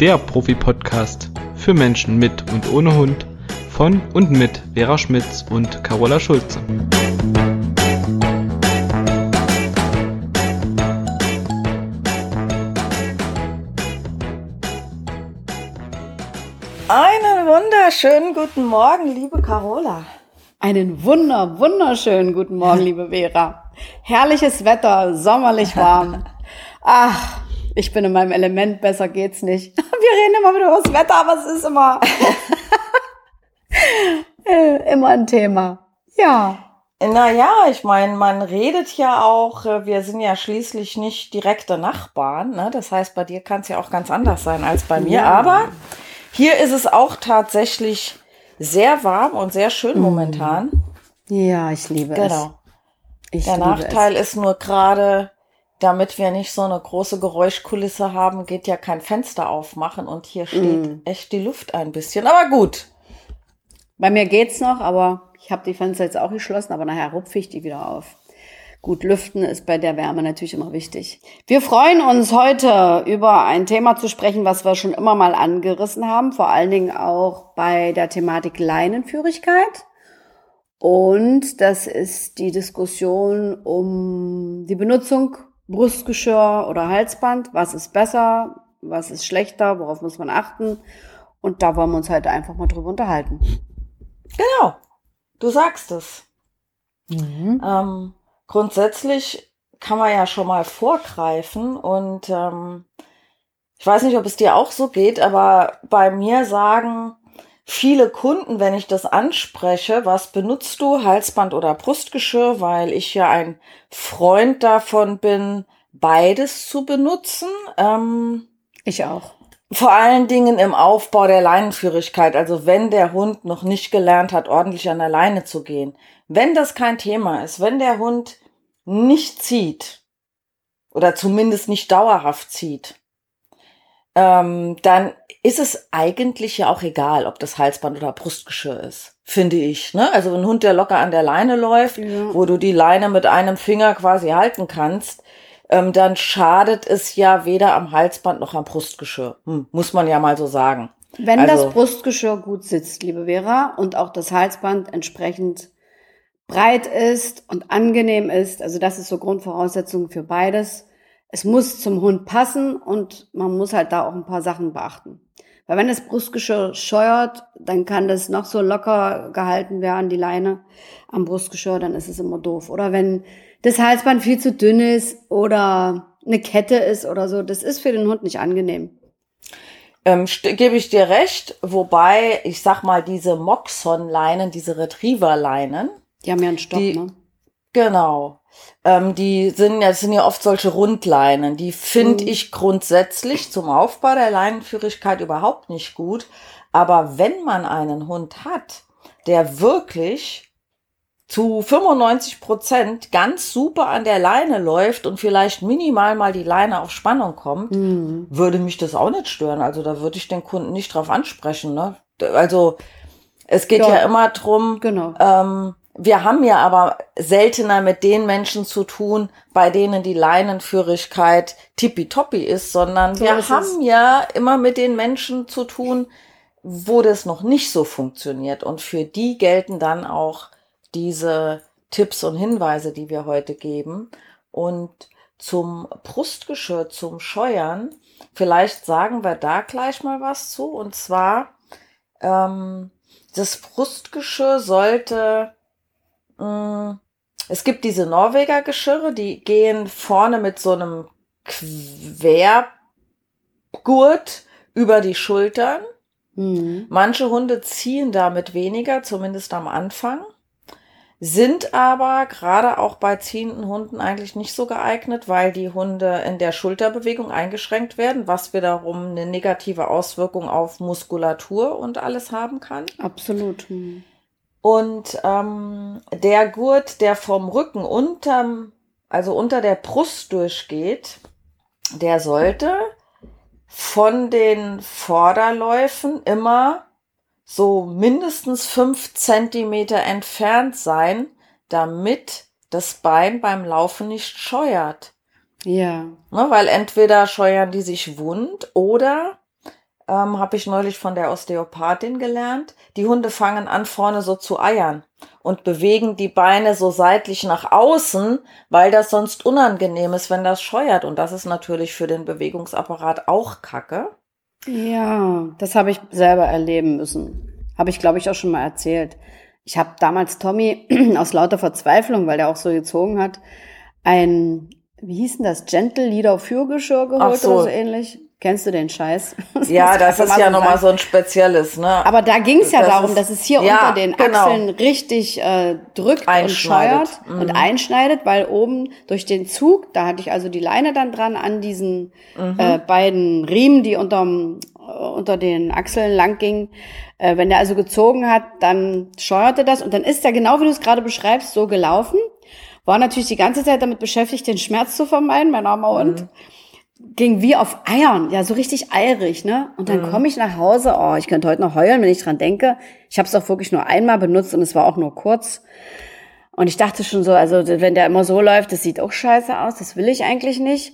der Profi-Podcast für Menschen mit und ohne Hund von und mit Vera Schmitz und Carola Schulze. Einen wunderschönen guten Morgen, liebe Carola. Einen wunder, wunderschönen guten Morgen, liebe Vera. Herrliches Wetter, sommerlich warm. Ach, ich bin in meinem Element, besser geht's nicht. Wir reden immer wieder über das Wetter, aber es ist immer, äh, immer ein Thema. Ja. Naja, ich meine, man redet ja auch, äh, wir sind ja schließlich nicht direkte Nachbarn. Ne? Das heißt, bei dir kann es ja auch ganz anders sein als bei mir. Ja. Aber hier ist es auch tatsächlich sehr warm und sehr schön momentan. Ja, ich liebe Genau. es. Ich Der Nachteil ist nur gerade, damit wir nicht so eine große Geräuschkulisse haben, geht ja kein Fenster aufmachen und hier steht Mm. echt die Luft ein bisschen. Aber gut. Bei mir geht's noch, aber ich habe die Fenster jetzt auch geschlossen, aber nachher rupfe ich die wieder auf. Gut, lüften ist bei der Wärme natürlich immer wichtig. Wir freuen uns heute über ein Thema zu sprechen, was wir schon immer mal angerissen haben, vor allen Dingen auch bei der Thematik Leinenführigkeit. Und das ist die Diskussion um die Benutzung Brustgeschirr oder Halsband. Was ist besser? Was ist schlechter? Worauf muss man achten? Und da wollen wir uns heute einfach mal drüber unterhalten. Genau. Du sagst es. Ähm, grundsätzlich kann man ja schon mal vorgreifen und ähm, ich weiß nicht, ob es dir auch so geht, aber bei mir sagen viele Kunden, wenn ich das anspreche, was benutzt du, Halsband oder Brustgeschirr, weil ich ja ein Freund davon bin, beides zu benutzen. Ähm, Ich auch. vor allen Dingen im Aufbau der Leinenführigkeit, also wenn der Hund noch nicht gelernt hat, ordentlich an der Leine zu gehen. Wenn das kein Thema ist, wenn der Hund nicht zieht oder zumindest nicht dauerhaft zieht, ähm, dann ist es eigentlich ja auch egal, ob das Halsband oder Brustgeschirr ist, finde ich. Ne? Also ein Hund, der locker an der Leine läuft, Ja. wo du die Leine mit einem Finger quasi halten kannst, ähm, dann schadet es ja weder am Halsband noch am Brustgeschirr. Hm, muss man ja mal so sagen. Wenn Also- das Brustgeschirr gut sitzt, liebe Vera, und auch das Halsband entsprechend breit ist und angenehm ist, also das ist so Grundvoraussetzung für beides. Es muss zum Hund passen und man muss halt da auch ein paar Sachen beachten. Weil wenn das Brustgeschirr scheuert, dann kann das noch so locker gehalten werden, die Leine am Brustgeschirr, dann ist es immer doof. Oder wenn das Halsband viel zu dünn ist oder eine Kette ist oder so, das ist für den Hund nicht angenehm. Ähm, Gebe ich dir recht, wobei, ich sag mal, diese Moxon-Leinen, diese Retriever-Leinen, Die haben ja einen Stock, Die- ne? Genau. Ähm, die sind ja, das sind ja oft solche Rundleinen. Die finde Mhm. ich grundsätzlich zum Aufbau der Leinenführigkeit überhaupt nicht gut. Aber wenn man einen Hund hat, der wirklich zu 95 Prozent ganz super an der Leine läuft und vielleicht minimal mal die Leine auf Spannung kommt, Mhm. würde mich das auch nicht stören. Also da würde ich den Kunden nicht drauf ansprechen. Ne? Also es geht ja, Ja. immer drum, Genau. ähm, wir haben ja aber seltener mit den Menschen zu tun, bei denen die Leinenführigkeit tippitoppi ist, sondern So wir ist haben es. ja immer mit den Menschen zu tun, wo das noch nicht so funktioniert. Und für die gelten dann auch diese Tipps und Hinweise, die wir heute geben. Und zum Brustgeschirr, zum Scheuern, vielleicht sagen wir da gleich mal was zu. Und zwar, ähm, das Brustgeschirr sollte, mh, es gibt diese Norweger Geschirre, die gehen vorne mit so einem Quergurt über die Schultern. Mhm. Manche Hunde ziehen damit weniger, zumindest am Anfang, sind aber gerade auch bei ziehenden Hunden eigentlich nicht so geeignet, weil die Hunde in der Schulterbewegung eingeschränkt werden, was wiederum eine negative Auswirkung auf Muskulatur und alles haben kann. Absolut. Mhm. Und ähm, der Gurt, der vom Rücken unterm, also unter der Brust durchgeht, der sollte von den Vorderläufen immer so mindestens fünf Zentimeter entfernt sein, damit das Bein beim Laufen nicht scheuert. Ja. Ne, weil entweder scheuern die sich wund oder ähm, habe ich neulich von der Osteopathin gelernt. Die Hunde fangen an, vorne so zu eiern und bewegen die Beine so seitlich nach außen, weil das sonst unangenehm ist, wenn das scheuert. Und das ist natürlich für den Bewegungsapparat auch Kacke. Ja, das habe ich selber erleben müssen. Habe ich, glaube ich, auch schon mal erzählt. Ich habe damals Tommy aus lauter Verzweiflung, weil der auch so gezogen hat, ein, wie hieß denn das, Gentle Leader Fürgeschirr geholt so. oder so ähnlich. Kennst du den Scheiß? Das ja, das ist ja nochmal so ein spezielles, ne? Aber da ging es ja das darum, ist, dass es hier ja, unter den genau. Achseln richtig äh, drückt und scheuert Mhm. und einschneidet, weil oben durch den Zug, da hatte ich also die Leine dann dran an diesen Mhm. äh, beiden Riemen, die unterm, äh, unter den Achseln lang gingen. Äh, wenn der also gezogen hat, dann scheuerte das und dann ist er genau wie du es gerade beschreibst, so gelaufen. War natürlich die ganze Zeit damit beschäftigt, den Schmerz zu vermeiden, mein armer Hund. Mhm. Ging wie auf Eiern, ja, so richtig eirig, ne? Und dann Mhm. komme ich nach Hause, oh, ich könnte heute noch heulen, wenn ich dran denke. Ich habe es auch wirklich nur einmal benutzt und es war auch nur kurz. Und ich dachte schon so, also wenn der immer so läuft, das sieht auch scheiße aus, das will ich eigentlich nicht.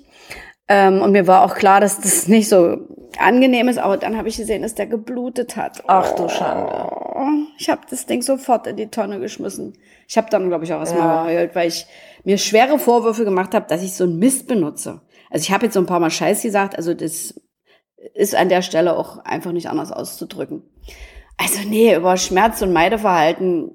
Ähm, und mir war auch klar, dass das nicht so angenehm ist, aber dann habe ich gesehen, dass der geblutet hat. Ach du Schande. Oh, ich habe das Ding sofort in die Tonne geschmissen. Ich habe dann, glaube ich, auch erstmal Ja. geheult, weil ich mir schwere Vorwürfe gemacht habe, dass ich so einen Mist benutze. Also ich habe jetzt so ein paar Mal Scheiß gesagt, also das ist an der Stelle auch einfach nicht anders auszudrücken. Also nee, über Schmerz und Meideverhalten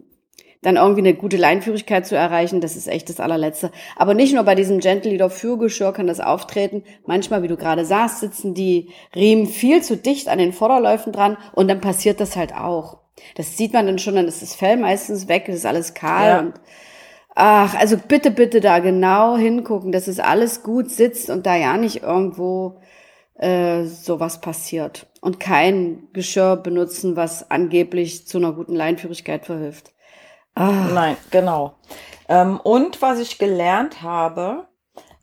dann irgendwie eine gute Leinführigkeit zu erreichen, das ist echt das allerletzte. Aber nicht nur bei diesem Gentle Leader Fürgeschirr kann das auftreten. Manchmal, wie du gerade sagst, sitzen die Riemen viel zu dicht an den Vorderläufen dran und dann passiert das halt auch. Das sieht man dann schon, dann ist das Fell meistens weg, das ist alles kahl Ja. und ach, also bitte, bitte da genau hingucken, dass es alles gut sitzt und da ja nicht irgendwo äh, sowas passiert. Und kein Geschirr benutzen, was angeblich zu einer guten Leinführigkeit verhilft. Nein, genau. Ähm, und was ich gelernt habe,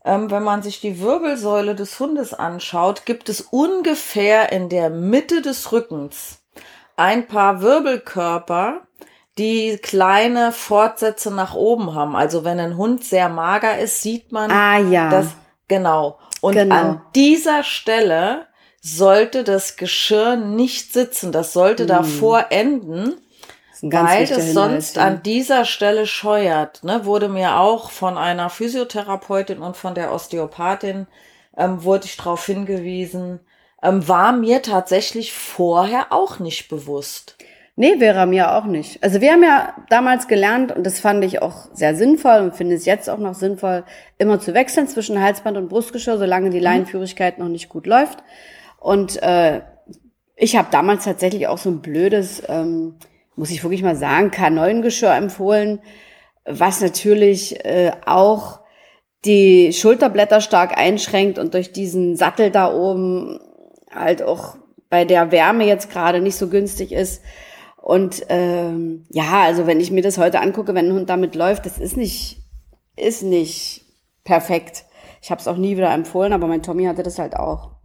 ähm, wenn man sich die Wirbelsäule des Hundes anschaut, gibt es ungefähr in der Mitte des Rückens ein paar Wirbelkörper, die kleine Fortsätze nach oben haben. Also wenn ein Hund sehr mager ist, sieht man Ah ja. das genau. Und Genau. an dieser Stelle sollte das Geschirr nicht sitzen. Das sollte davor enden weil es sonst ja. an dieser Stelle scheuert. Ne? Wurde mir auch von einer Physiotherapeutin und von der Osteopathin ähm, wurde ich darauf hingewiesen. Ähm, war mir tatsächlich vorher auch nicht bewusst. Nee, wäre mir auch nicht. Also wir haben ja damals gelernt, und das fand ich auch sehr sinnvoll und finde es jetzt auch noch sinnvoll, immer zu wechseln zwischen Halsband und Brustgeschirr, solange die Leinenführigkeit noch nicht gut läuft. Und äh, ich habe damals tatsächlich auch so ein blödes, ähm, muss ich wirklich mal sagen, K9-Geschirr empfohlen, was natürlich äh, auch die Schulterblätter stark einschränkt und durch diesen Sattel da oben halt auch bei der Wärme jetzt gerade nicht so günstig ist. Und ähm, ja, also wenn ich mir das heute angucke, wenn ein Hund damit läuft, das ist nicht, ist nicht perfekt. Ich habe es auch nie wieder empfohlen, aber mein Tommy hatte das halt auch.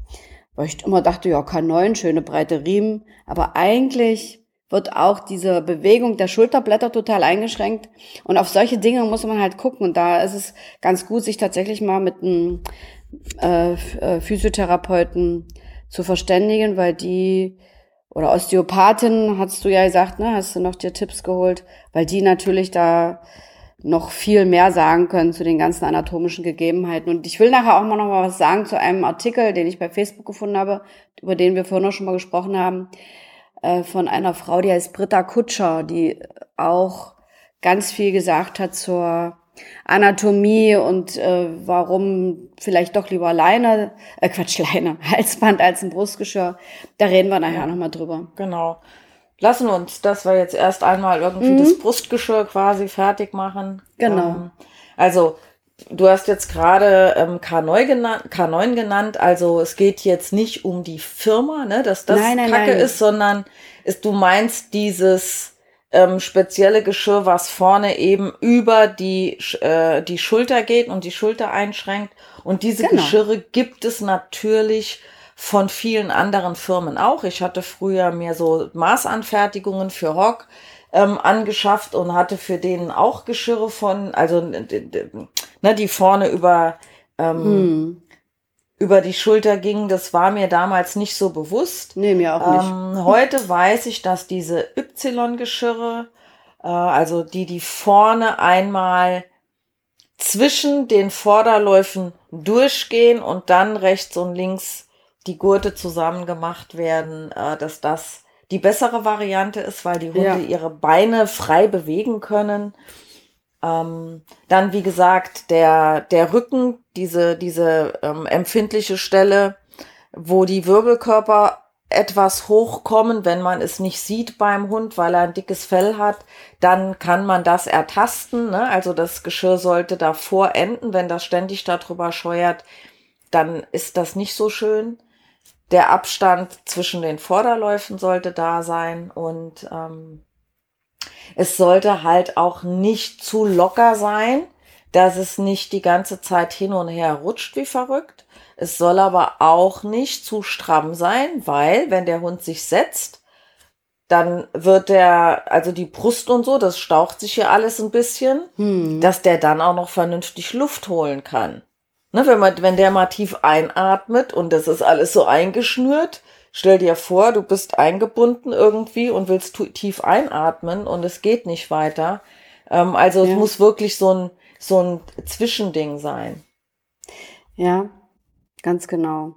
Weil ich immer dachte, ja, K9, schöne breite Riemen. Aber eigentlich wird auch diese Bewegung der Schulterblätter total eingeschränkt. Und auf solche Dinge muss man halt gucken. Und da ist es ganz gut, sich tatsächlich mal mit einem äh, Physiotherapeuten zu verständigen, weil die oder Osteopathin, hast du ja gesagt, ne, hast du noch dir Tipps geholt, weil die natürlich da noch viel mehr sagen können zu den ganzen anatomischen Gegebenheiten. Und ich will nachher auch mal noch mal was sagen zu einem Artikel, den ich bei Facebook gefunden habe, über den wir vorhin auch schon mal gesprochen haben, äh, von einer Frau, die heißt Britta Kutscher, die auch ganz viel gesagt hat zur Anatomie und äh, warum vielleicht doch lieber Leine, äh Quatsch, Leine, Halsband als ein Brustgeschirr. Da reden wir nachher noch mal drüber. Genau. Lassen uns, dass wir jetzt erst einmal irgendwie das Brustgeschirr quasi fertig machen. Genau. Ähm, also, du hast jetzt gerade ähm, K9, genannt, K9 genannt. Also, es geht jetzt nicht um die Firma, ne, dass das Nein, nein, Kacke nein. ist, sondern ist, du meinst dieses ähm, spezielle Geschirr, was vorne eben über die, äh, die Schulter geht und die Schulter einschränkt. Und diese Genau. Geschirre gibt es natürlich von vielen anderen Firmen auch. Ich hatte früher mir so Maßanfertigungen für Hock ähm, angeschafft und hatte für den auch Geschirre von, also ne, die vorne über ähm, über die Schulter ging, das war mir damals nicht so bewusst. Nee, mir auch nicht. Ähm, heute weiß ich, dass diese Y-Geschirre, äh, also die, die vorne einmal zwischen den Vorderläufen durchgehen und dann rechts und links die Gurte zusammen gemacht werden, äh, dass das die bessere Variante ist, weil die Hunde Ja. ihre Beine frei bewegen können. Ähm, dann, wie gesagt, der, der Rücken, diese, diese ähm, empfindliche Stelle, wo die Wirbelkörper etwas hochkommen, wenn man es nicht sieht beim Hund, weil er ein dickes Fell hat, dann kann man das ertasten. Ne? Also das Geschirr sollte davor enden. Wenn das ständig darüber scheuert, dann ist das nicht so schön. Der Abstand zwischen den Vorderläufen sollte da sein und ähm, es sollte halt auch nicht zu locker sein, dass es nicht die ganze Zeit hin und her rutscht wie verrückt. Es soll aber auch nicht zu stramm sein, weil wenn der Hund sich setzt, dann wird der, also die Brust und so, das staucht sich hier alles ein bisschen, Hm. dass der dann auch noch vernünftig Luft holen kann. Ne, wenn, man, wenn der mal tief einatmet und das ist alles so eingeschnürt, stell dir vor, du bist eingebunden irgendwie und willst tief einatmen und es geht nicht weiter. Ähm, also Ja. es muss wirklich so ein, so ein Zwischending sein. Ja, ganz genau.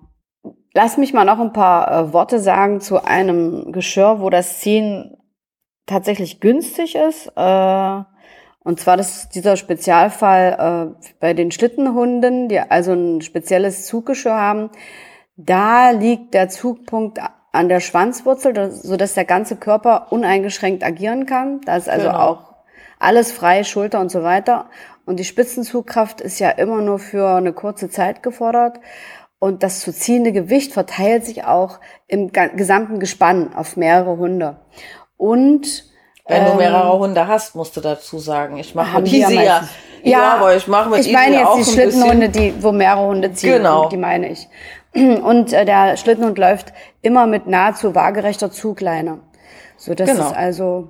Lass mich mal noch ein paar äh, Worte sagen zu einem Geschirr, wo das Ziehen tatsächlich günstig ist. Äh, und zwar das dieser Spezialfall äh, bei den Schlittenhunden, die also ein spezielles Zuggeschirr haben. Da liegt der Zugpunkt an der Schwanzwurzel, das- sodass der ganze Körper uneingeschränkt agieren kann. Da ist also Genau. auch alles frei, Schulter und so weiter. Und die Spitzenzugkraft ist ja immer nur für eine kurze Zeit gefordert. Und das zu ziehende Gewicht verteilt sich auch im gesamten Gespann auf mehrere Hunde. Und Wenn du ähm, mehrere Hunde hast, musst du dazu sagen. Ich mache mit die ja ja. Ja, aber ich mache mit Ich meine Easy jetzt die Schlittenhunde, die, wo mehrere Hunde ziehen. Genau. Die meine ich. Und äh, der Schlittenhund läuft immer mit nahezu waagerechter Zugleine. So dass Genau. es also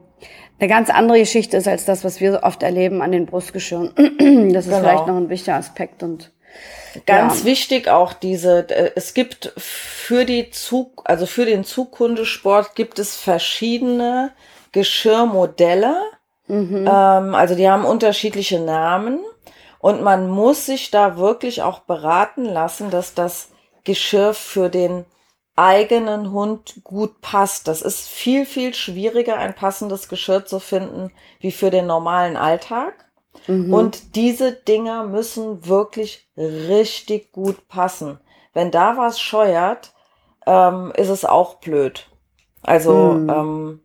eine ganz andere Geschichte ist als das, was wir so oft erleben an den Brustgeschirren. Das ist Genau. vielleicht noch ein wichtiger Aspekt und Ganz Ja. wichtig auch diese, äh, es gibt für die Zug, also für den Zughundesport gibt es verschiedene Geschirrmodelle. Ähm, also die haben unterschiedliche Namen und man muss sich da wirklich auch beraten lassen, dass das Geschirr für den eigenen Hund gut passt. Das ist viel, viel schwieriger, ein passendes Geschirr zu finden, wie für den normalen Alltag. Und diese Dinger müssen wirklich richtig gut passen. Wenn da was scheuert, ähm, ist es auch blöd. Also, Mhm. ähm,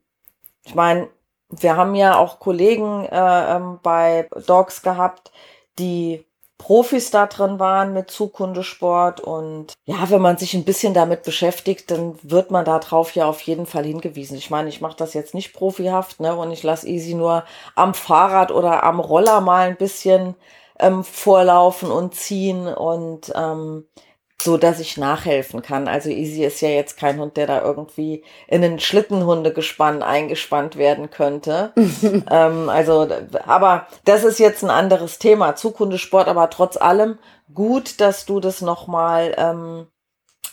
ich meine, wir haben ja auch Kollegen äh, ähm, bei Dogs gehabt, die Profis da drin waren mit Zughundesport und ja, wenn man sich ein bisschen damit beschäftigt, dann wird man darauf ja auf jeden Fall hingewiesen. Ich meine, ich mache das jetzt nicht profihaft, ne, und ich lasse Easy nur am Fahrrad oder am Roller mal ein bisschen ähm, vorlaufen und ziehen und ähm, so, dass ich nachhelfen kann. Also Easy ist ja jetzt kein Hund, der da irgendwie in ein Schlittenhundegespann eingespannt werden könnte. ähm, also, aber das ist jetzt ein anderes Thema. Zughundesport, aber trotz allem gut, dass du das nochmal ähm,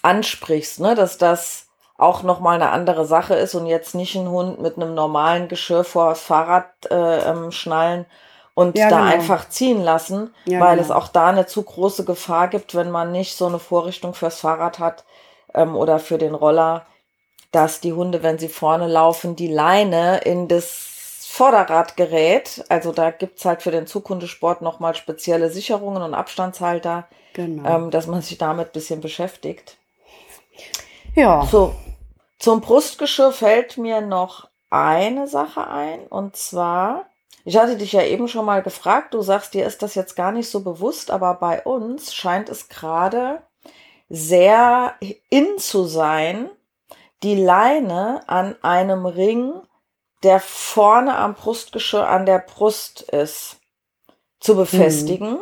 ansprichst, ne? dass das auch nochmal eine andere Sache ist und jetzt nicht ein Hund mit einem normalen Geschirr vor das Fahrrad äh, ähm, schnallen und Ja, da genau. einfach ziehen lassen, Ja, weil genau. es auch da eine zu große Gefahr gibt, wenn man nicht so eine Vorrichtung fürs Fahrrad hat ähm, oder für den Roller, dass die Hunde, wenn sie vorne laufen, die Leine in das Vorderrad gerät. Also da gibt's halt für den Zughundesport nochmal spezielle Sicherungen und Abstandshalter, genau. ähm, dass man sich damit ein bisschen beschäftigt. ja. So, zum Brustgeschirr fällt mir noch eine Sache ein. Und zwar, ich hatte dich ja eben schon mal gefragt, du sagst, dir ist das jetzt gar nicht so bewusst, aber bei uns scheint es gerade sehr in zu sein, die Leine an einem Ring, der vorne am Brustgeschirr an der Brust ist, zu befestigen.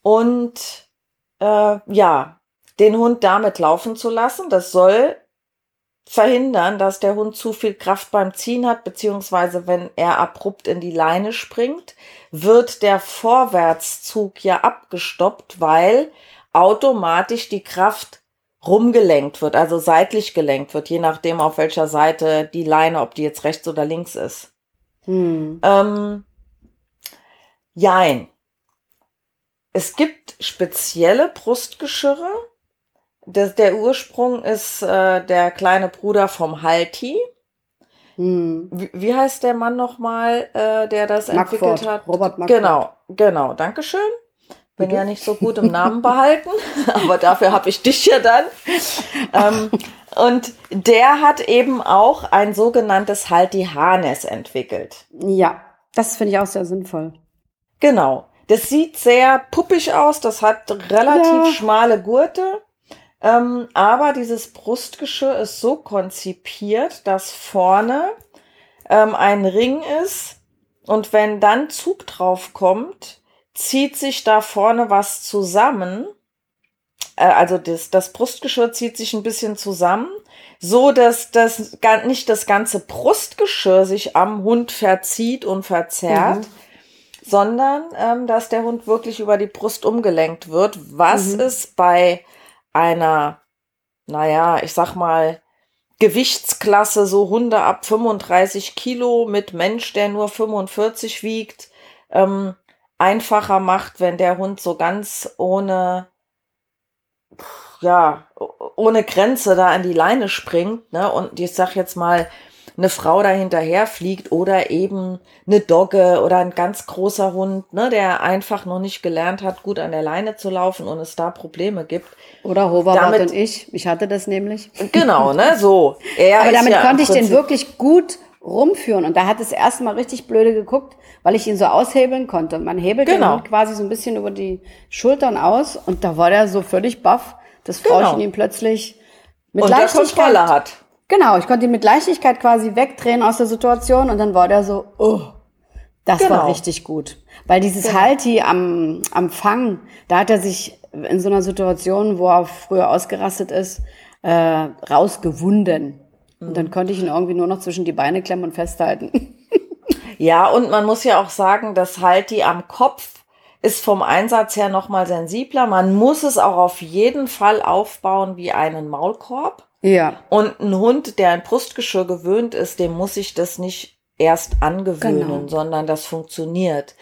Und äh, ja, den Hund damit laufen zu lassen. Das soll verhindern, dass der Hund zu viel Kraft beim Ziehen hat, beziehungsweise wenn er abrupt in die Leine springt, wird der Vorwärtszug ja abgestoppt, weil automatisch die Kraft rumgelenkt wird, also seitlich gelenkt wird, je nachdem auf welcher Seite die Leine, ob die jetzt rechts oder links ist. Hm. Ähm, jein. Es gibt spezielle Brustgeschirre. Das, der Ursprung ist äh, der kleine Bruder vom Halti. Hm. Wie, wie heißt der Mann nochmal, äh, der das entwickelt Markford, hat? Robert Markford. Genau, genau. Dankeschön. Bin Bitte? ja nicht so gut im Namen behalten, aber dafür habe ich dich ja dann. ähm, und der hat eben auch ein sogenanntes Halti-Harness entwickelt. Ja, das finde ich auch sehr sinnvoll. Genau. Das sieht sehr puppig aus, das hat relativ Ja. schmale Gurte. Ähm, aber dieses Brustgeschirr ist so konzipiert, dass vorne ähm, ein Ring ist und wenn dann Zug drauf kommt, zieht sich da vorne was zusammen. Äh, also das, das Brustgeschirr zieht sich ein bisschen zusammen, so dass das nicht das ganze Brustgeschirr sich am Hund verzieht und verzerrt, Mhm. sondern ähm, dass der Hund wirklich über die Brust umgelenkt wird, was Mhm. es bei einer, naja, ich sag mal, Gewichtsklasse, so Hunde ab 35 Kilo mit Mensch, der nur 45 wiegt, ähm, einfacher macht, wenn der Hund so ganz ohne, ja, ohne Grenze da an die Leine springt, ne? Und ich sag jetzt mal, eine Frau da hinterher fliegt oder eben eine Dogge oder ein ganz großer Hund, ne, der einfach noch nicht gelernt hat, gut an der Leine zu laufen und es da Probleme gibt. Oder Hoverboard Damit- und ich. Ich hatte das nämlich. Genau, ne, so. Er Aber damit ja konnte ich den wirklich gut rumführen. Und da hat es erstmal richtig blöde geguckt, weil ich ihn so aushebeln konnte. Man hebelt den Genau. Hund quasi so ein bisschen über die Schultern aus und da war der so völlig baff, dass Frauchen Genau. ihn plötzlich mit unter Leichtigkeit Kontrolle hat. Genau, ich konnte ihn mit Leichtigkeit quasi wegdrehen aus der Situation und dann war der so, oh, das war Genau. richtig gut. Weil dieses Genau. Halti am, am Fang, da hat er sich in so einer Situation, wo er früher ausgerastet ist, äh, rausgewunden. Und Mhm. dann konnte ich ihn irgendwie nur noch zwischen die Beine klemmen und festhalten. Ja, und man muss ja auch sagen, dass halt die am Kopf ist vom Einsatz her nochmal sensibler. Man muss es auch auf jeden Fall aufbauen wie einen Maulkorb. Ja. Und ein Hund, der ein Brustgeschirr gewöhnt ist, dem muss ich das nicht erst angewöhnen, Genau. sondern das funktioniert.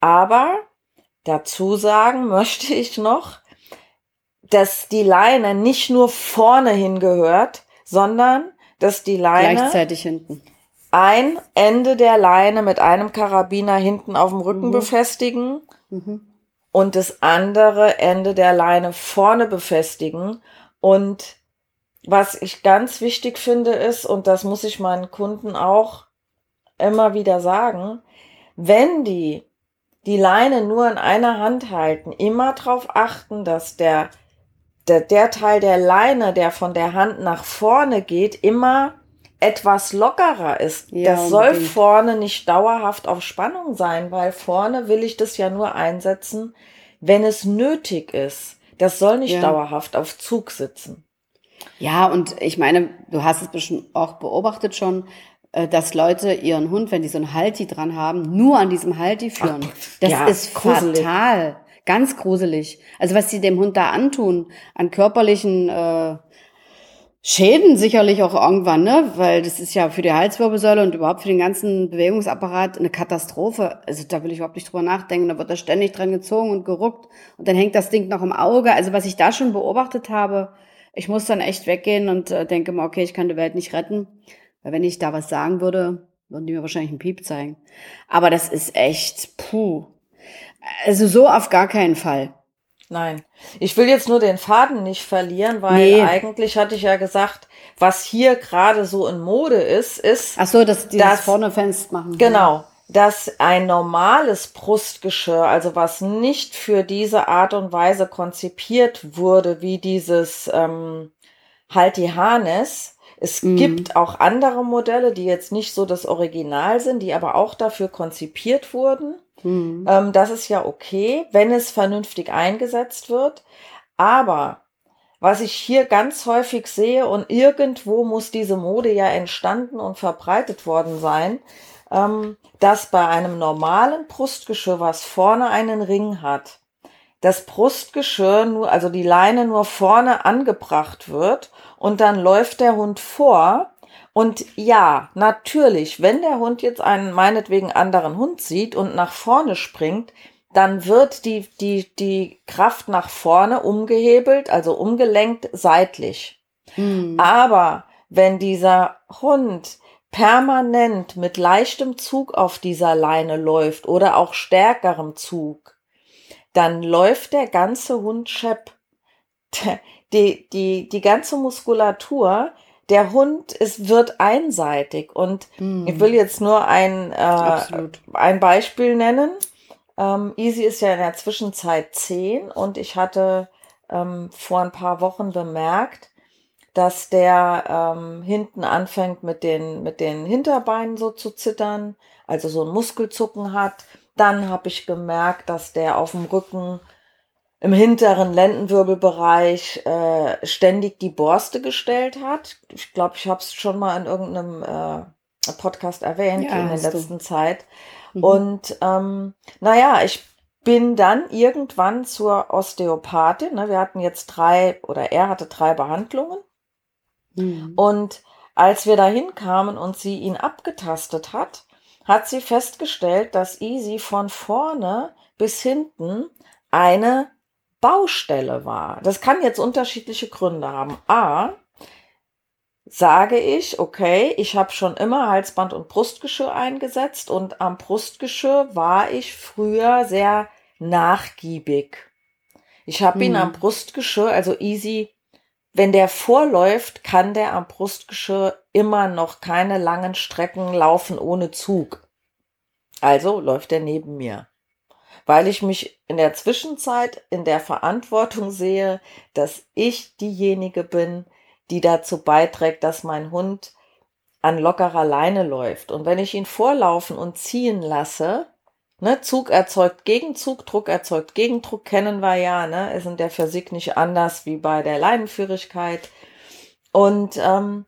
Aber dazu sagen möchte ich noch, dass die Leine nicht nur vorne hingehört, sondern dass die Leine Gleichzeitig hinten. ein Ende der Leine mit einem Karabiner hinten auf dem Rücken Mhm. befestigen Mhm. und das andere Ende der Leine vorne befestigen. Und was ich ganz wichtig finde ist, und das muss ich meinen Kunden auch immer wieder sagen, wenn die die Leine nur in einer Hand halten, immer darauf achten, dass der, der, der Teil der Leine, der von der Hand nach vorne geht, immer etwas lockerer ist. Ja, das soll unbedingt. vorne nicht dauerhaft auf Spannung sein, weil vorne will ich das ja nur einsetzen, wenn es nötig ist. Das soll nicht Ja. dauerhaft auf Zug sitzen. Ja, und ich meine, du hast es bestimmt auch beobachtet schon, äh, dass Leute ihren Hund, wenn die so einen Halti dran haben, nur an diesem Halti führen. das ja, ist gruselig. fatal. Ganz gruselig. Also was sie dem Hund da antun, an körperlichen äh, Schäden sicherlich auch irgendwann, ne? Weil das ist ja für die Halswirbelsäule und überhaupt für den ganzen Bewegungsapparat eine Katastrophe. Also da will ich überhaupt nicht drüber nachdenken. Da wird da ständig dran gezogen und geruckt und dann hängt das Ding noch im Auge. Also was ich da schon beobachtet habe, ich muss dann echt weggehen und äh, denke mal, okay, ich kann die Welt nicht retten. Weil wenn ich da was sagen würde, würden die mir wahrscheinlich einen Piep zeigen. Aber das ist echt, puh. Also so auf gar keinen Fall. Nein. Ich will jetzt nur den Faden nicht verlieren, weil Nee. eigentlich hatte ich ja gesagt, was hier gerade so in Mode ist, ist, Ach so, dass dieses Das- vorne festmachen. Genau, dass ein normales Brustgeschirr, also was nicht für diese Art und Weise konzipiert wurde, wie dieses ähm, Halti Harness. Es Mhm. gibt auch andere Modelle, die jetzt nicht so das Original sind, die aber auch dafür konzipiert wurden. Mhm. Ähm, das ist ja okay, wenn es vernünftig eingesetzt wird. Aber was ich hier ganz häufig sehe und irgendwo muss diese Mode ja entstanden und verbreitet worden sein, ähm, dass bei einem normalen Brustgeschirr, was vorne einen Ring hat, das Brustgeschirr nur, also die Leine nur vorne angebracht wird und dann läuft der Hund vor. Und ja, natürlich, wenn der Hund jetzt einen meinetwegen anderen Hund sieht und nach vorne springt, dann wird die, die, die Kraft nach vorne umgehebelt, also umgelenkt seitlich. Mhm. Aber wenn dieser Hund permanent mit leichtem Zug auf dieser Leine läuft oder auch stärkerem Zug, dann läuft der ganze Hund schepp. Die, die, die ganze Muskulatur, der Hund ist, wird einseitig. Und mm. ich will jetzt nur ein, äh, ein Beispiel nennen. Ähm, Easy ist ja in der Zwischenzeit zehn und ich hatte ähm, vor ein paar Wochen bemerkt, dass der ähm, hinten anfängt mit den, mit den Hinterbeinen so zu zittern, also so ein Muskelzucken hat. Dann habe ich gemerkt, dass der auf dem Rücken im hinteren Lendenwirbelbereich äh, ständig die Borste gestellt hat. Ich glaube, ich habe es schon mal in irgendeinem äh, Podcast erwähnt ja, in der letzten du. Zeit. Mhm. Und ähm, naja, ich bin dann irgendwann zur Osteopathin. Ne? Wir hatten jetzt drei oder er hatte drei Behandlungen. Mhm. Und als wir dahin kamen und sie ihn abgetastet hat, hat sie festgestellt, dass Easy von vorne bis hinten eine Baustelle war. Das kann jetzt unterschiedliche Gründe haben. A, sage ich, okay, ich habe schon immer Halsband und Brustgeschirr eingesetzt und am Brustgeschirr war ich früher sehr nachgiebig. Ich habe ihn hm. am Brustgeschirr, also easy, wenn der vorläuft, kann der am Brustgeschirr immer noch keine langen Strecken laufen ohne Zug. Also läuft er neben mir weil ich mich in der Zwischenzeit in der Verantwortung sehe, dass ich diejenige bin, die dazu beiträgt, dass mein Hund an lockerer Leine läuft. Und wenn ich ihn vorlaufen und ziehen lasse, ne, Zug erzeugt Gegenzug, Druck erzeugt Gegendruck, kennen wir ja, ne, ist in der Physik nicht anders wie bei der Leinenführigkeit. Und ähm,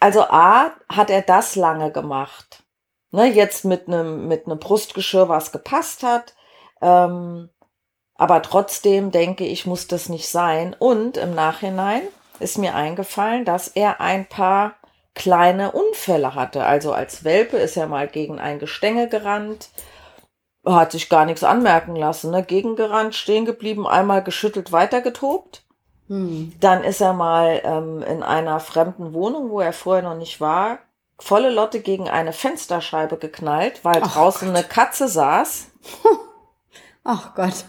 also A hat er das lange gemacht. Ne, jetzt mit einem mit Brustgeschirr, was gepasst hat. Ähm, aber trotzdem denke ich, muss das nicht sein. Und im Nachhinein ist mir eingefallen, dass er ein paar kleine Unfälle hatte. Also als Welpe ist er mal gegen ein Gestänge gerannt, hat sich gar nichts anmerken lassen, ne? gegengerannt, stehen geblieben, einmal geschüttelt, weitergetobt. Hm. Dann ist er mal ähm, in einer fremden Wohnung, wo er vorher noch nicht war, volle Lotte gegen eine Fensterscheibe geknallt, weil Ach draußen Gott. eine Katze saß. Ach Gott.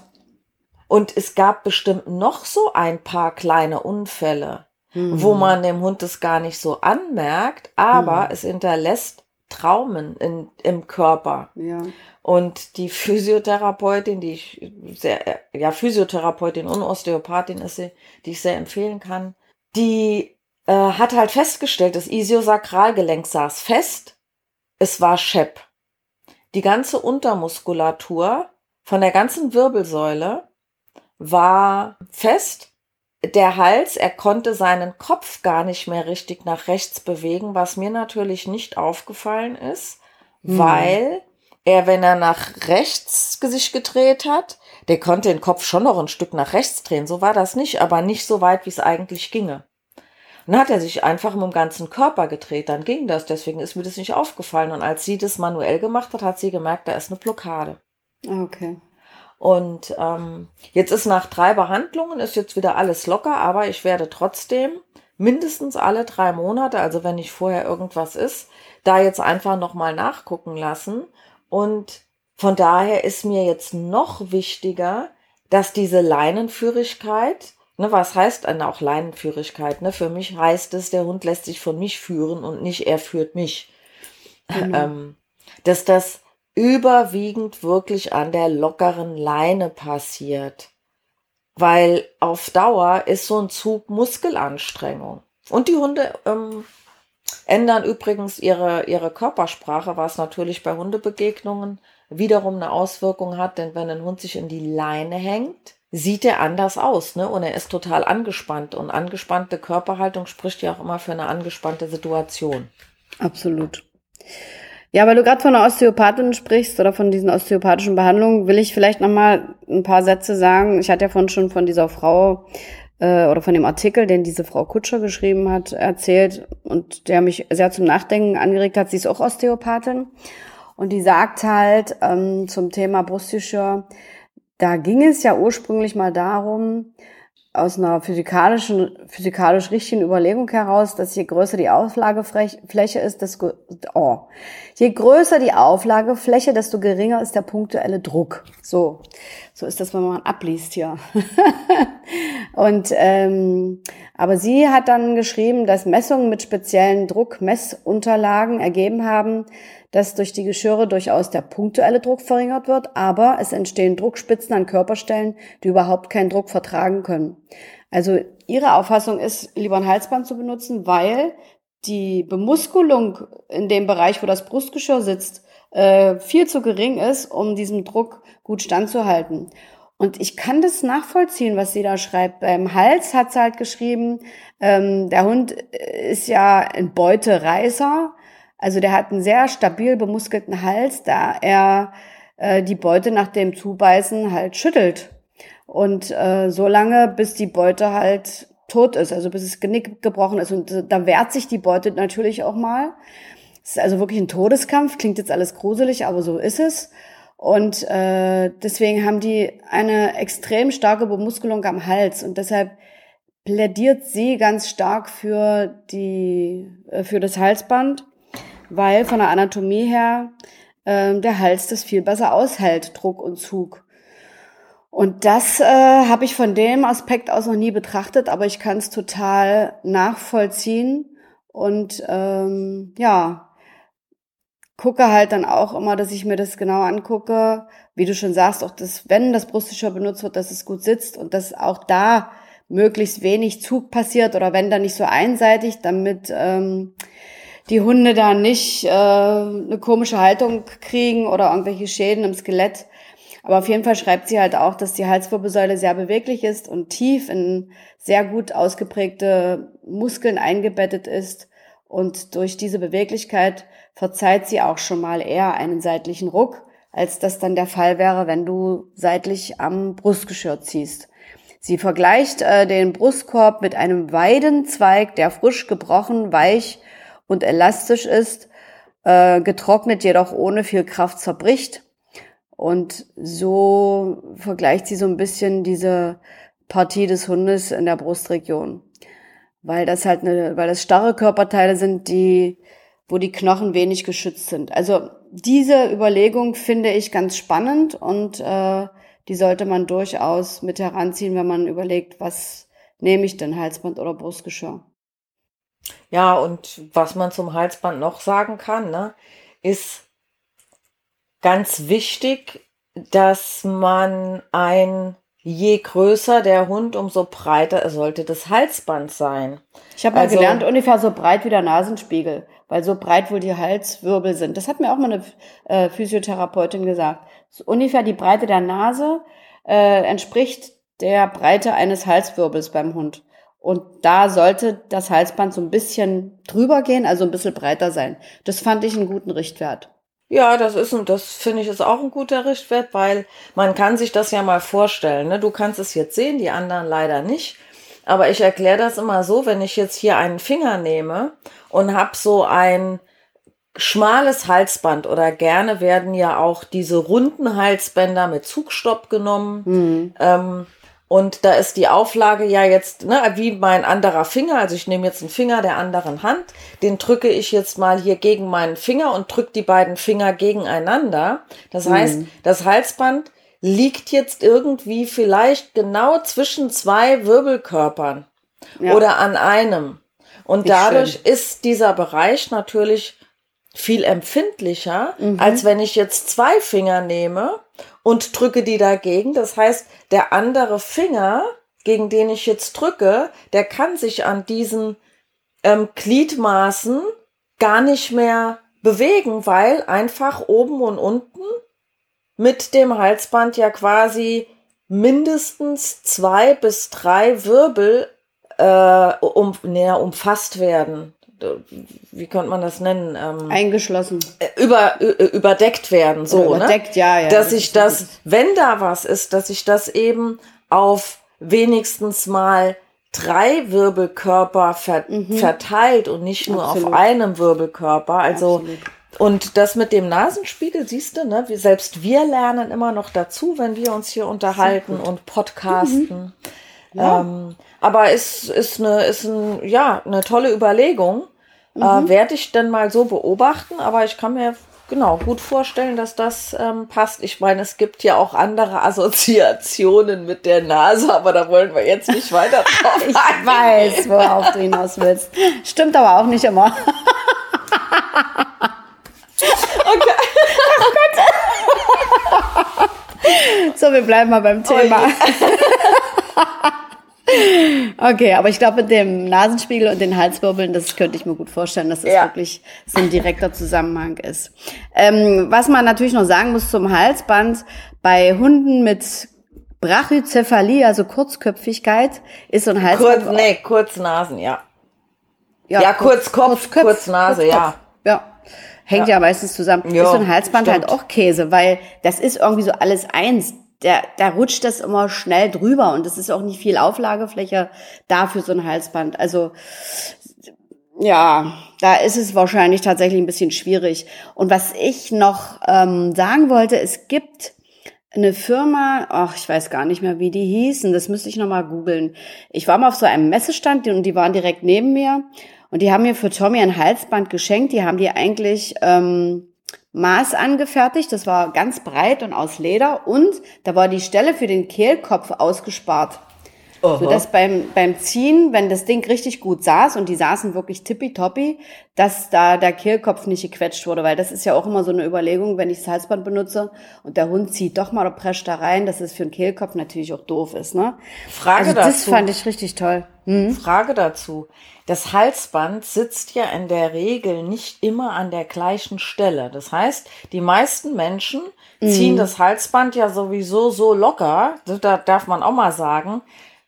Und es gab bestimmt noch so ein paar kleine Unfälle, mhm. wo man dem Hund es gar nicht so anmerkt, aber mhm. es hinterlässt Traumen in, im Körper. Ja. Und die Physiotherapeutin, die ich sehr, ja, Physiotherapeutin und Osteopathin ist sie, die ich sehr empfehlen kann, die äh, hat halt festgestellt, das Isiosakralgelenk saß fest, es war Schepp. Die ganze Untermuskulatur von der ganzen Wirbelsäule war fest. Der Hals, er konnte seinen Kopf gar nicht mehr richtig nach rechts bewegen, was mir natürlich nicht aufgefallen ist, hm. weil er, wenn er nach rechts sich gedreht hat, der konnte den Kopf schon noch ein Stück nach rechts drehen. So war das nicht, aber nicht so weit, wie es eigentlich ginge. Und dann hat er sich einfach mit dem ganzen Körper gedreht, dann ging das. Deswegen ist mir das nicht aufgefallen. Und als sie das manuell gemacht hat, hat sie gemerkt, da ist eine Blockade. Okay. Und ähm, jetzt ist nach drei Behandlungen ist jetzt wieder alles locker, aber ich werde trotzdem mindestens alle drei Monate, also wenn nicht vorher irgendwas ist, da jetzt einfach nochmal nachgucken lassen. Und von daher ist mir jetzt noch wichtiger, dass diese Leinenführigkeit, ne, was heißt denn auch Leinenführigkeit? Ne? Für mich heißt es, der Hund lässt sich von mich führen und nicht er führt mich. Genau. Ähm, dass das überwiegend wirklich an der lockeren Leine passiert. Weil auf Dauer ist so ein Zug Muskelanstrengung. Und die Hunde ähm, ändern übrigens ihre, ihre Körpersprache, was natürlich bei Hundebegegnungen wiederum eine Auswirkung hat, denn wenn ein Hund sich in die Leine hängt, sieht er anders aus, ne? Und er ist total angespannt. Und angespannte Körperhaltung spricht ja auch immer für eine angespannte Situation. Absolut. Ja, weil du gerade von einer Osteopathin sprichst oder von diesen osteopathischen Behandlungen, will ich vielleicht nochmal ein paar Sätze sagen. Ich hatte ja vorhin schon von dieser Frau äh, oder von dem Artikel, den diese Frau Kutscher geschrieben hat, erzählt und der mich sehr zum Nachdenken angeregt hat. Sie ist auch Osteopathin und die sagt halt ähm, zum Thema Brustgeschirr, da ging es ja ursprünglich mal darum, aus einer physikalischen, physikalisch richtigen Überlegung heraus, dass je größer die Auflagefläche ist, desto, oh, je größer die Auflagefläche, desto geringer ist der punktuelle Druck. So, so ist das, wenn man abliest hier. Und ähm, aber sie hat dann geschrieben, dass Messungen mit speziellen Druckmessunterlagen ergeben haben, dass durch die Geschirre durchaus der punktuelle Druck verringert wird, aber es entstehen Druckspitzen an Körperstellen, die überhaupt keinen Druck vertragen können. Also ihre Auffassung ist, lieber ein Halsband zu benutzen, weil die Bemuskelung in dem Bereich, wo das Brustgeschirr sitzt, äh, viel zu gering ist, um diesem Druck gut standzuhalten. Und ich kann das nachvollziehen, was sie da schreibt. Beim Hals hat sie halt geschrieben, ähm, der Hund ist ja ein Beutereißer also der hat einen sehr stabil bemuskelten Hals, da er äh, die Beute nach dem Zubeißen halt schüttelt. Und äh, so lange, bis die Beute halt tot ist, also bis das Genick gebrochen ist. Und äh, da wehrt sich die Beute natürlich auch mal. Es ist also wirklich ein Todeskampf, klingt jetzt alles gruselig, aber so ist es. Und äh, deswegen haben die eine extrem starke Bemuskelung am Hals. Und deshalb plädiert sie ganz stark für die, äh, für das Halsband weil von der Anatomie her äh, der Hals das viel besser aushält, Druck und Zug. Und das äh, habe ich von dem Aspekt aus noch nie betrachtet, aber ich kann es total nachvollziehen und ähm, ja, gucke halt dann auch immer, dass ich mir das genau angucke, wie du schon sagst, auch das, wenn das Brustgeschirr benutzt wird, dass es gut sitzt und dass auch da möglichst wenig Zug passiert oder wenn da nicht so einseitig, damit ähm, die Hunde da nicht äh, eine komische Haltung kriegen oder irgendwelche Schäden im Skelett. Aber auf jeden Fall schreibt sie halt auch, dass die Halswirbelsäule sehr beweglich ist und tief in sehr gut ausgeprägte Muskeln eingebettet ist. Und durch diese Beweglichkeit verzeiht sie auch schon mal eher einen seitlichen Ruck, als das dann der Fall wäre, wenn du seitlich am Brustgeschirr ziehst. Sie vergleicht äh, den Brustkorb mit einem Weidenzweig, der frisch gebrochen, weich und elastisch ist, äh, getrocknet jedoch ohne viel Kraft zerbricht. Und so vergleicht sie so ein bisschen diese Partie des Hundes in der Brustregion. Weil das halt eine, weil das starre Körperteile sind, die, wo die Knochen wenig geschützt sind. Also diese Überlegung finde ich ganz spannend und äh, die sollte man durchaus mit heranziehen, wenn man überlegt, was nehme ich denn, Halsband oder Brustgeschirr. Ja, und was man zum Halsband noch sagen kann, ne, ist ganz wichtig, dass man ein je größer der Hund, umso breiter sollte das Halsband sein. Ich habe mal also, gelernt, ungefähr so breit wie der Nasenspiegel, weil so breit wohl die Halswirbel sind. Das hat mir auch mal eine äh, Physiotherapeutin gesagt. So ungefähr die Breite der Nase äh, entspricht der Breite eines Halswirbels beim Hund. Und da sollte das Halsband so ein bisschen drüber gehen, also ein bisschen breiter sein. Das fand ich einen guten Richtwert. Ja, das ist und das finde ich ist auch ein guter Richtwert, weil man kann sich das ja mal vorstellen. Ne? Du kannst es jetzt sehen, die anderen leider nicht. Aber ich erkläre das immer so, wenn ich jetzt hier einen Finger nehme und habe so ein schmales Halsband oder gerne werden ja auch diese runden Halsbänder mit Zugstopp genommen. Mhm. Ähm, und da ist die Auflage ja jetzt, ne, wie mein anderer Finger. Also ich nehme jetzt einen Finger der anderen Hand, den drücke ich jetzt mal hier gegen meinen Finger und drücke die beiden Finger gegeneinander. Das mhm. heißt, das Halsband liegt jetzt irgendwie vielleicht genau zwischen zwei Wirbelkörpern ja. oder an einem. Und Wie dadurch schön. ist dieser Bereich natürlich viel empfindlicher, mhm. als wenn ich jetzt zwei Finger nehme und drücke die dagegen. Das heißt, der andere Finger, gegen den ich jetzt drücke, der kann sich an diesen ähm, Gliedmaßen gar nicht mehr bewegen, weil einfach oben und unten mit dem Halsband ja quasi mindestens zwei bis drei Wirbel äh, um, näher umfasst werden. Wie könnte man das nennen? Ähm, Eingeschlossen. über, überdeckt werden, so, Oder überdeckt, ne? ja, ja. Dass das ich das, wirklich- wenn da was ist, dass ich das eben auf wenigstens mal drei Wirbelkörper ver verteilt und nicht nur Mhm. Absolut. auf einem Wirbelkörper. Also Absolut. und das mit dem Nasenspiegel, siehst du, ne? Wir, selbst wir lernen immer noch dazu, wenn wir uns hier unterhalten und podcasten. Mhm. Ja. Ähm, aber ist, ist, eine, ist ein, ja, eine tolle Überlegung. Mhm. Äh, Werde ich denn mal so beobachten, aber ich kann mir genau gut vorstellen, dass das ähm, passt. Ich meine, es gibt ja auch andere Assoziationen mit der Nase, aber da wollen wir jetzt nicht weiter drauf Ich weiß, worauf du hinaus willst. Stimmt aber auch nicht immer. So, wir bleiben mal beim Thema. Okay, aber ich glaube, mit dem Nasenspiegel und den Halswirbeln, das könnte ich mir gut vorstellen, dass das Ja. wirklich so ein direkter Zusammenhang ist. Ähm, was man natürlich noch sagen muss zum Halsband, bei Hunden mit Brachycephalie, also Kurzköpfigkeit, ist so ein Halsband... Kurz, nee, kurz Nasen, ja. Ja, kurz Kopf, kurz Nase, ja. Ja. Hängt ja, meistens zusammen. Ja, ist so ein Halsband stimmt. halt auch Käse, weil das ist irgendwie so alles eins. Der, da rutscht das immer schnell drüber und es ist auch nicht viel Auflagefläche da für so ein Halsband. Also ja, da ist es wahrscheinlich tatsächlich ein bisschen schwierig. Und was ich noch ähm, sagen wollte, es gibt eine Firma, ach, ich weiß gar nicht mehr, wie die hießen, das müsste ich nochmal googeln. Ich war mal auf so einem Messestand und die waren direkt neben mir und die haben mir für Tommy ein Halsband geschenkt. Die haben die eigentlich ähm, Maß angefertigt, das war ganz breit und aus Leder und da war die Stelle für den Kehlkopf ausgespart. So dass beim, beim Ziehen, wenn das Ding richtig gut saß und die saßen wirklich tippitoppi, dass da der Kehlkopf nicht gequetscht wurde, weil das ist ja auch immer so eine Überlegung, wenn ich das Halsband benutze und der Hund zieht doch mal oder prescht da rein, dass es für den Kehlkopf natürlich auch doof ist, ne? Frage also das dazu. fand ich richtig toll. Hm? Frage dazu. Das Halsband sitzt ja in der Regel nicht immer an der gleichen Stelle. Das heißt, die meisten Menschen Mhm. ziehen das Halsband ja sowieso so locker, da darf man auch mal sagen.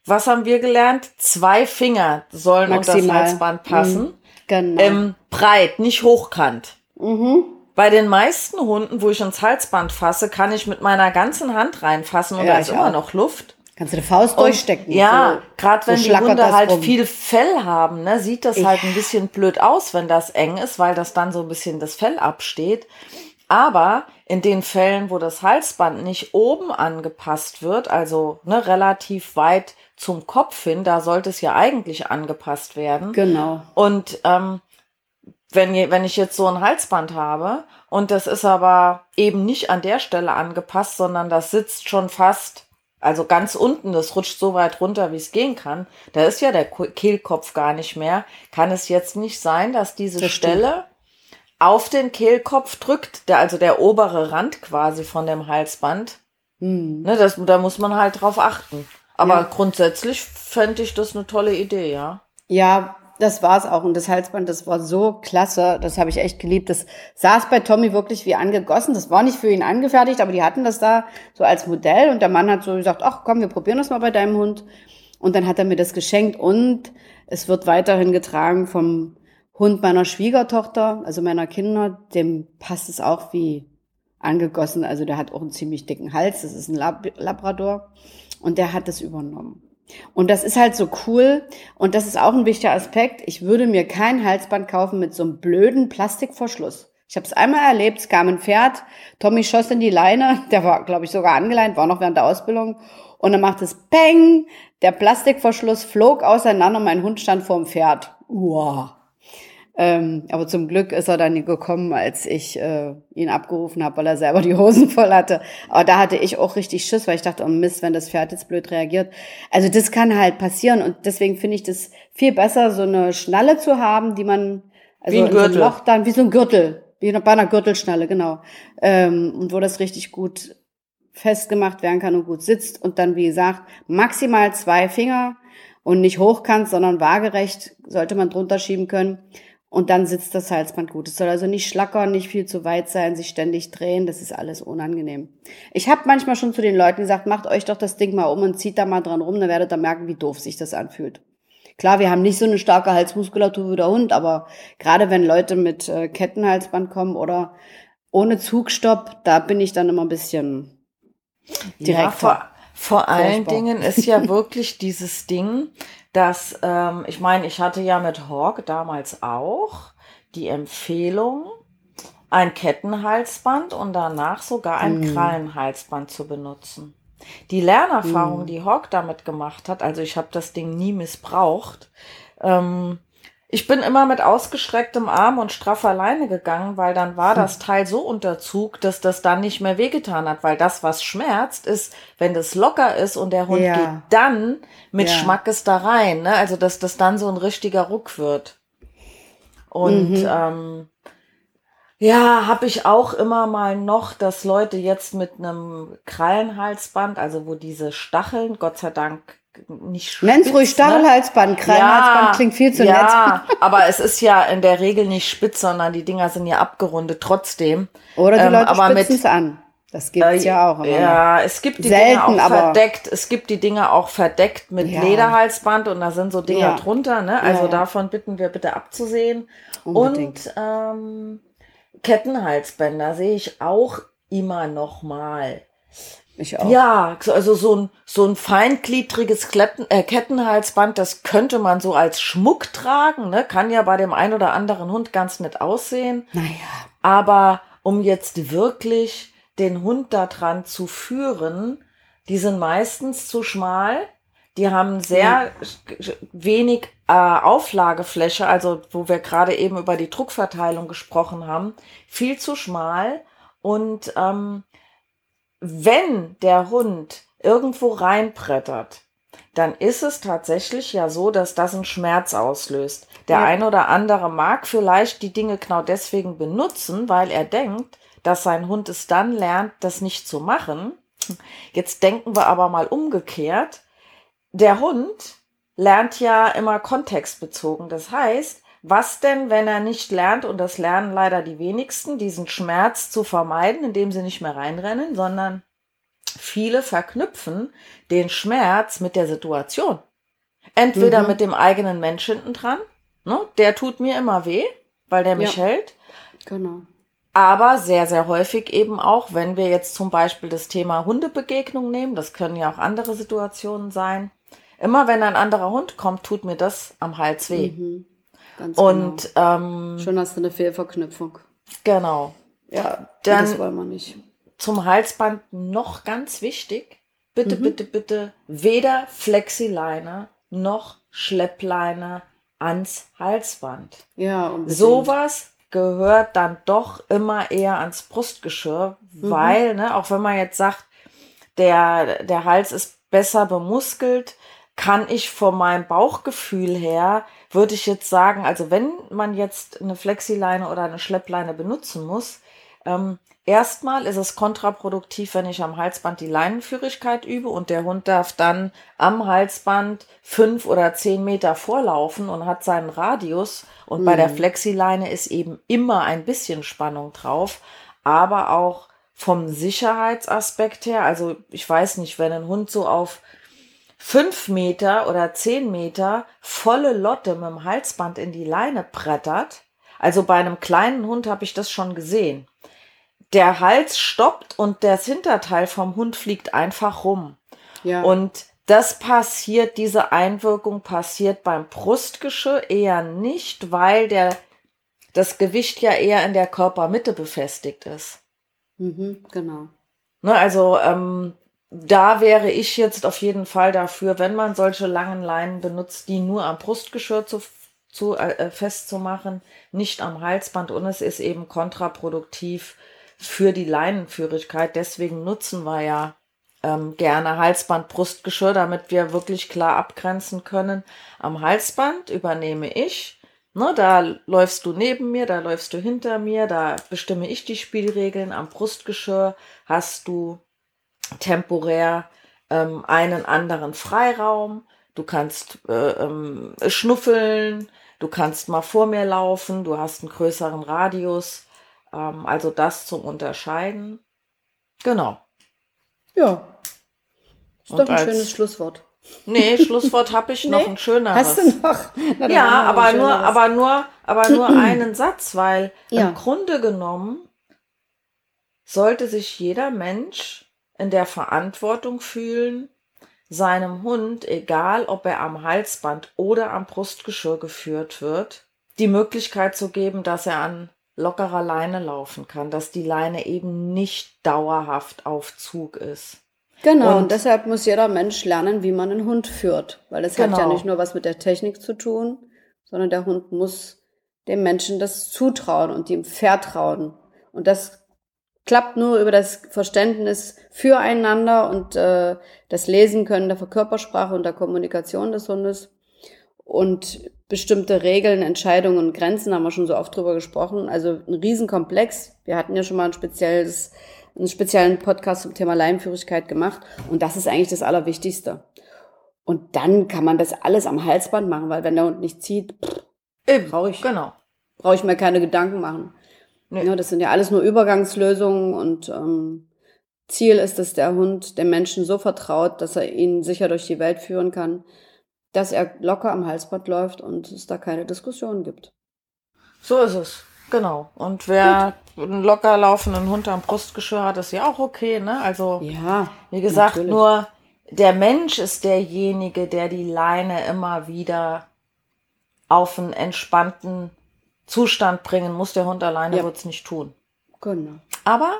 Was haben wir gelernt? Zwei Finger sollen unter das Maximal. Halsband passen. Genau. Ähm, breit, nicht hochkant. Mhm. Bei den meisten Hunden, wo ich ins Halsband fasse, kann ich mit meiner ganzen Hand reinfassen und Ja, da ist ich immer auch. noch Luft. Kannst du die Faust Und durchstecken? Ja, so, gerade wenn so die Hunde halt rum. viel Fell haben, ne, sieht das halt ein bisschen blöd aus, wenn das eng ist, weil das dann so ein bisschen das Fell absteht. Aber in den Fällen, wo das Halsband nicht oben angepasst wird, also ne, relativ weit zum Kopf hin, da sollte es ja eigentlich angepasst werden. Genau. Und ähm, wenn, wenn ich jetzt so ein Halsband habe und das ist aber eben nicht an der Stelle angepasst, sondern das sitzt schon fast, also ganz unten, das rutscht so weit runter, wie es gehen kann, da ist ja der Ko- Kehlkopf gar nicht mehr, kann es jetzt nicht sein, dass diese Das. Stelle auf den Kehlkopf drückt, der, also der obere Rand quasi von dem Halsband. Hm. Ne, das, da muss man halt drauf achten. Aber Ja. grundsätzlich fände ich das eine tolle Idee, ja. Ja, das war's auch. Und das Halsband, das war so klasse. Das habe ich echt geliebt. Das saß bei Tommy wirklich wie angegossen. Das war nicht für ihn angefertigt, aber die hatten das da so als Modell. Und der Mann hat so gesagt, ach komm, wir probieren das mal bei deinem Hund. Und dann hat er mir das geschenkt. Und es wird weiterhin getragen vom Hund meiner Schwiegertochter, also meiner Kinder. Dem passt es auch wie angegossen. Also der hat auch einen ziemlich dicken Hals. Das ist ein Lab Labrador. Und der hat das übernommen. Und das ist halt so cool. Und das ist auch ein wichtiger Aspekt. Ich würde mir kein Halsband kaufen mit so einem blöden Plastikverschluss. Ich habe es einmal erlebt, es kam ein Pferd, Tommy schoss in die Leine, der war, glaube ich, sogar angeleint, war noch während der Ausbildung. Und dann macht es Peng, der Plastikverschluss flog auseinander, mein Hund stand vorm Pferd. Uah. Ähm, aber zum Glück ist er dann gekommen, als ich äh, ihn abgerufen habe, weil er selber die Hosen voll hatte. Aber da hatte ich auch richtig Schiss, weil ich dachte, oh Mist, wenn das Pferd jetzt blöd reagiert. Also das kann halt passieren und deswegen finde ich das viel besser, so eine Schnalle zu haben, die man also Wie ein in so Gürtel. Loch dann wie so ein Gürtel, wie bei einer Gürtelschnalle, genau. Ähm, und wo das richtig gut festgemacht werden kann und gut sitzt und dann wie gesagt maximal zwei Finger und nicht hochkant, sondern waagerecht sollte man drunter schieben können. Und dann sitzt das Halsband gut. Es soll also nicht schlackern, nicht viel zu weit sein, sich ständig drehen. Das ist alles unangenehm. Ich habe manchmal schon zu den Leuten gesagt, macht euch doch das Ding mal um und zieht da mal dran rum, dann werdet ihr merken, wie doof sich das anfühlt. Klar, wir haben nicht so eine starke Halsmuskulatur wie der Hund, aber gerade wenn Leute mit äh, Kettenhalsband kommen oder ohne Zugstopp, da bin ich dann immer ein bisschen direkter. Ja, vor, allen Dingen ist ja wirklich dieses Ding, dass, ähm, ich meine, ich hatte ja mit Hawk damals auch die Empfehlung, ein Kettenhalsband und danach sogar ein mm. Krallenhalsband zu benutzen. Die Lernerfahrung, mm. die Hawk damit gemacht hat, also ich habe das Ding nie missbraucht, ähm, ich bin immer mit ausgestrecktem Arm und straffer Leine gegangen, weil dann war das hm. Teil so unter Zug, dass das dann nicht mehr wehgetan hat, weil das, was schmerzt, ist, wenn das locker ist und der Hund ja. geht dann mit ja. Schmackes da rein, ne? Also dass das dann so ein richtiger Ruck wird. Und mhm. ähm, ja, habe ich auch immer mal noch, dass Leute jetzt mit einem Krallenhalsband, also wo diese Stacheln, Gott sei Dank nicht spitz, Nenn's ruhig Stachelhalsband. Krallenhalsband ja, klingt viel zu ja, nett. aber es ist ja in der Regel nicht spitz, sondern die Dinger sind ja abgerundet trotzdem. Oder die ähm, Leute ähm, spitzen es an. Das gibt's äh, ja auch. ja, es gibt die selten, Dinge auch verdeckt. Es gibt die Dinge auch verdeckt mit ja. Lederhalsband und da sind so Dinger ja. drunter. Ne? Also davon bitten wir bitte abzusehen. Unbedingt. Und ähm, Kettenhalsbänder sehe ich auch immer noch mal. Ich auch. Ja, also so ein, so ein feingliedriges Kletten, äh, Kettenhalsband, das könnte man so als Schmuck tragen, ne? Kann ja bei dem ein oder anderen Hund ganz nett aussehen. Naja. Aber um jetzt wirklich den Hund da dran zu führen, die sind meistens zu schmal. Die haben sehr ja. wenig äh, Auflagefläche, also wo wir gerade eben über die Druckverteilung gesprochen haben, viel zu schmal und ähm, wenn der Hund irgendwo reinbrettert, dann ist es tatsächlich ja so, dass das einen Schmerz auslöst. Der ja. ein oder andere mag vielleicht die Dinge genau deswegen benutzen, weil er denkt, dass sein Hund es dann lernt, das nicht zu machen. Jetzt denken wir aber mal umgekehrt. Der Hund lernt ja immer kontextbezogen. Das heißt, was denn, wenn er nicht lernt, und das lernen leider die wenigsten, diesen Schmerz zu vermeiden, indem sie nicht mehr reinrennen, sondern viele verknüpfen den Schmerz mit der Situation. Entweder mhm. mit dem eigenen Mensch hinten dran, ne, der tut mir immer weh, weil der mich ja. hält. Genau. Aber sehr, sehr häufig eben auch, wenn wir jetzt zum Beispiel das Thema Hundebegegnung nehmen, das können ja auch andere Situationen sein. Immer wenn ein anderer Hund kommt, tut mir das am Hals weh. Mhm. Ganz und genau. ähm, schon hast du eine Fehlverknüpfung. Genau. Ja, dann das wollen wir nicht. Zum Halsband noch ganz wichtig. Bitte, mhm. bitte, bitte weder Flexileine noch Schleppleine ans Halsband. Ja, unbedingt. Sowas gehört dann doch immer eher ans Brustgeschirr, mhm. weil, ne, auch wenn man jetzt sagt, der, der Hals ist besser bemuskelt, kann ich von meinem Bauchgefühl her würde ich jetzt sagen, also wenn man jetzt eine Flexileine oder eine Schleppleine benutzen muss, ähm, erstmal ist es kontraproduktiv, wenn ich am Halsband die Leinenführigkeit übe und der Hund darf dann am Halsband fünf oder zehn Meter vorlaufen und hat seinen Radius. Und mhm. bei der mhm. Flexileine ist eben immer ein bisschen Spannung drauf, aber auch vom Sicherheitsaspekt her, also ich weiß nicht, wenn ein Hund so auf fünf Meter oder zehn Meter volle Lotte mit dem Halsband in die Leine brettert. Also bei einem kleinen Hund habe ich das schon gesehen. Der Hals stoppt und das Hinterteil vom Hund fliegt einfach rum. Ja. Und das passiert, diese Einwirkung passiert beim Brustgeschirr eher nicht, weil der, das Gewicht ja eher in der Körpermitte befestigt ist. Mhm, genau. Ne, also ähm, da wäre ich jetzt auf jeden Fall dafür, wenn man solche langen Leinen benutzt, die nur am Brustgeschirr zu, zu äh, festzumachen, nicht am Halsband und es ist eben kontraproduktiv für die Leinenführigkeit. Deswegen nutzen wir ja ähm, gerne Halsband, Brustgeschirr, damit wir wirklich klar abgrenzen können. Am Halsband übernehme ich. Ne, da läufst du neben mir, da läufst du hinter mir, da bestimme ich die Spielregeln. Am Brustgeschirr hast du temporär ähm, einen anderen Freiraum. Du kannst äh, ähm, schnuffeln, du kannst mal vor mir laufen, du hast einen größeren Radius. Ähm, also das zum Unterscheiden. Genau. Ja. Ist Und doch ein schönes Schlusswort. Nee, Schlusswort habe ich noch Nee? ein schöneres. Hast du noch? Na, Ja, aber nur, aber nur, aber nur einen Satz, weil Ja. im Grunde genommen sollte sich jeder Mensch in der Verantwortung fühlen, seinem Hund, egal ob er am Halsband oder am Brustgeschirr geführt wird, die Möglichkeit zu geben, dass er an lockerer Leine laufen kann, dass die Leine eben nicht dauerhaft auf Zug ist. Genau, und, Und- deshalb muss jeder Mensch lernen, wie man einen Hund führt. Weil es hat ja Genau. nicht nur was mit der Technik zu tun, sondern der Hund muss dem Menschen das zutrauen und ihm vertrauen. Und das klappt nur über das Verständnis füreinander und äh, das Lesen können der Körpersprache und der Kommunikation des Hundes. Und bestimmte Regeln, Entscheidungen und Grenzen haben wir schon so oft drüber gesprochen. Also ein Riesenkomplex. Wir hatten ja schon mal ein spezielles, einen speziellen Podcast zum Thema Leinenführigkeit gemacht. Und das ist eigentlich das Allerwichtigste. Und dann kann man das alles am Halsband machen, weil wenn der Hund nicht zieht, pff, Brauche ich. Genau. brauche ich mir keine Gedanken machen. Nee. Ja, das sind ja alles nur Übergangslösungen und ähm, Ziel ist, dass der Hund dem Menschen so vertraut, dass er ihn sicher durch die Welt führen kann, dass er locker am Halsband läuft und es da keine Diskussion gibt. So ist es. Genau. Und wer einen locker laufenden Hund am Brustgeschirr hat, ist ja auch okay, ne? Also, Ja, wie gesagt, natürlich. nur der Mensch ist derjenige, der die Leine immer wieder auf einen entspannten Zustand bringen muss. Der Hund alleine Ja. wird's nicht tun. genau. Aber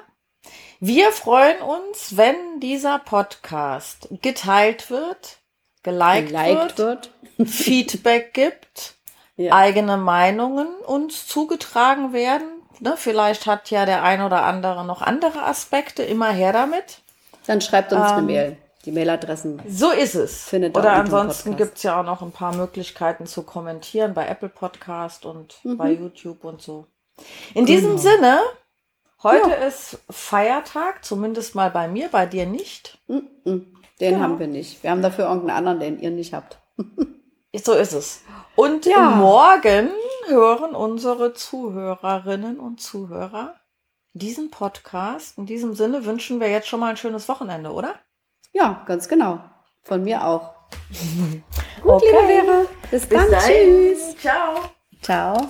wir freuen uns, wenn dieser Podcast geteilt wird, geliked, Geliked wird, wird. Feedback gibt, Ja. eigene Meinungen uns zugetragen werden. Ne, vielleicht hat ja der ein oder andere noch andere Aspekte. Immer her damit. Dann schreibt uns eine Ähm, Mail. Die Mailadressen. So ist es. Findet Oder ansonsten Podcast. gibt's ja auch noch ein paar Möglichkeiten zu kommentieren bei Apple Podcast und Mhm. bei YouTube und so. In diesem Sinne, heute ist Feiertag, zumindest mal bei mir, bei dir nicht. Mm, mm. Den haben wir nicht. Wir haben dafür irgendeinen anderen, den ihr nicht habt. So ist es. Und Ja. morgen hören unsere Zuhörerinnen und Zuhörer diesen Podcast. In diesem Sinne wünschen wir jetzt schon mal ein schönes Wochenende, oder? Ja, ganz genau. Von mir auch. Gut, Okay. liebe Vera. Bis dann. Tschüss. Ciao. Ciao.